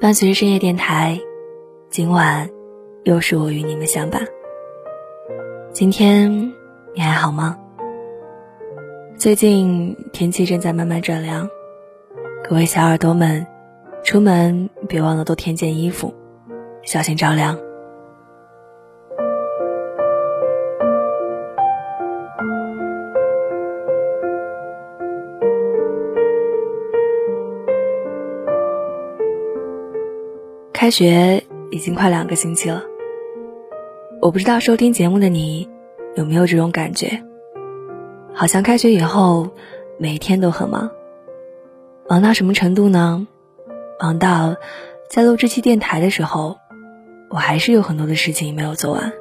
伴随着深夜电台，今晚又是我与你们相伴。今天你还好吗？最近天气正在慢慢转凉，各位小耳朵们，出门别忘了多添件衣服，小心着凉。开学已经快两个星期了，我不知道收听节目的你有没有这种感觉，好像开学以后每天都很忙，忙到什么程度呢？忙到在录这期电台的时候，我还是有很多的事情没有做完。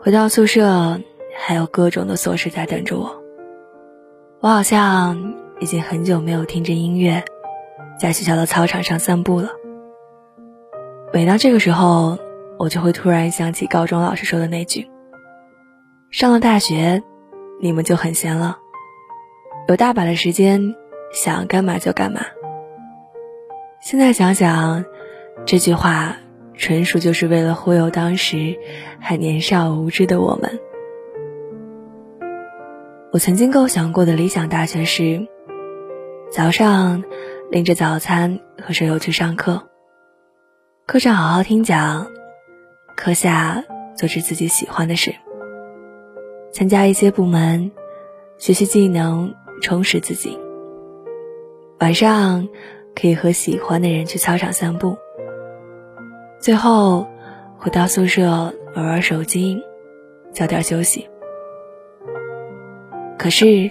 回到宿舍，还有各种的琐事在等着我。我好像已经很久没有听着音乐，在学校的操场上散步了。每当这个时候，我就会突然想起高中老师说的那句：“上了大学，你们就很闲了，有大把的时间，想干嘛就干嘛。”现在想想，这句话纯属就是为了忽悠当时还年少无知的我们。我曾经构想过的理想大学是：早上拎着早餐和舍友去上课。课上好好听讲，课下做着自己喜欢的事，参加一些部门，学习技能，充实自己。晚上可以和喜欢的人去操场散步，最后回到宿舍玩玩手机，早点休息。可是，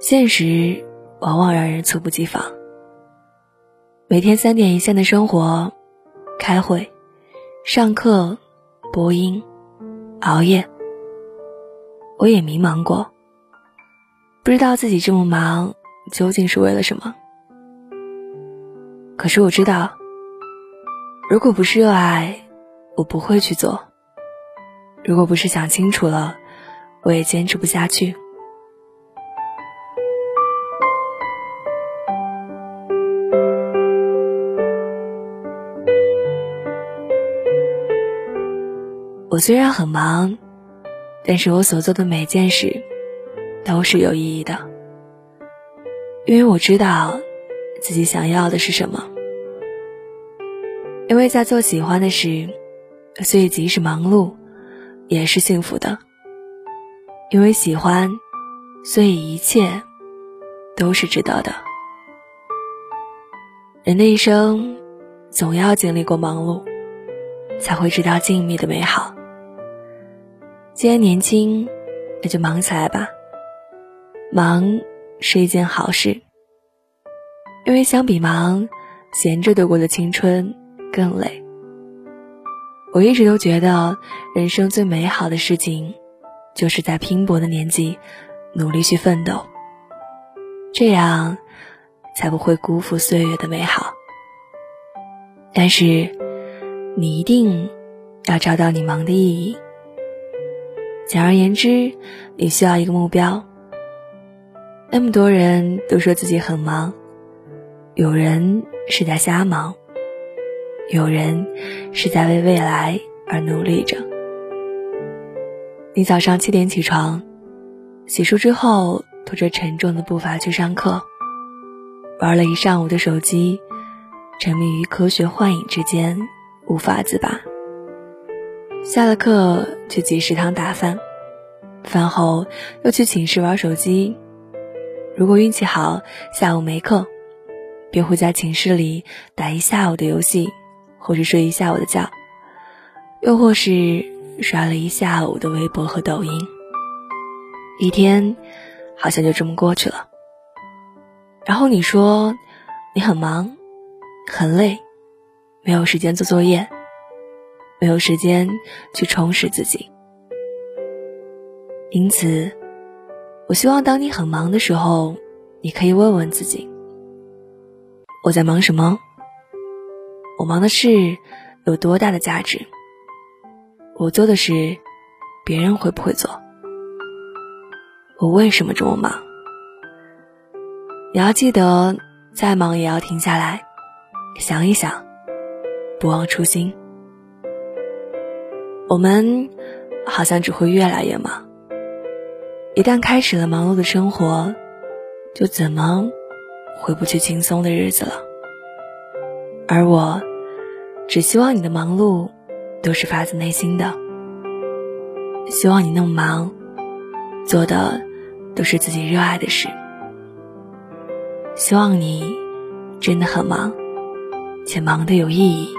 现实往往让人猝不及防，每天三点一线的生活。开会、上课、播音、熬夜，我也迷茫过，不知道自己这么忙究竟是为了什么。可是我知道，如果不是热爱，我不会去做；如果不是想清楚了，我也坚持不下去。我虽然很忙，但是我所做的每件事都是有意义的，因为我知道自己想要的是什么。因为在做喜欢的事，所以即使忙碌也是幸福的。因为喜欢，所以一切都是值得的。人的一生总要经历过忙碌，才会知道静谧的美好。既然年轻，那就忙起来吧。忙是一件好事，因为相比忙，闲着度过的青春更累。我一直都觉得，人生最美好的事情，就是在拼搏的年纪努力去奋斗，这样才不会辜负岁月的美好。但是，你一定要找到你忙的意义。简而言之，你需要一个目标。那么多人都说自己很忙，有人是在瞎忙，有人是在为未来而努力着。你早上七点起床，洗漱之后，拖着沉重的步伐去上课，玩了一上午的手机，沉迷于科学幻影之间，无法自拔。下了课去集食堂打饭，饭后又去寝室玩手机。如果运气好，下午没课，便会在寝室里打一下午的游戏，或是睡一下午的觉，又或是刷了一下午的微博和抖音。一天好像就这么过去了。然后你说你很忙，很累，没有时间做作业。没有时间去充实自己，因此，我希望当你很忙的时候，你可以问问自己：我在忙什么？我忙的事有多大的价值？我做的事，别人会不会做？我为什么这么忙？你要记得，再忙也要停下来，想一想，不忘初心。我们好像只会越来越忙，一旦开始了忙碌的生活，就怎么回不去轻松的日子了。而我，只希望你的忙碌都是发自内心的，希望你那么忙，做的都是自己热爱的事。希望你真的很忙，且忙得有意义。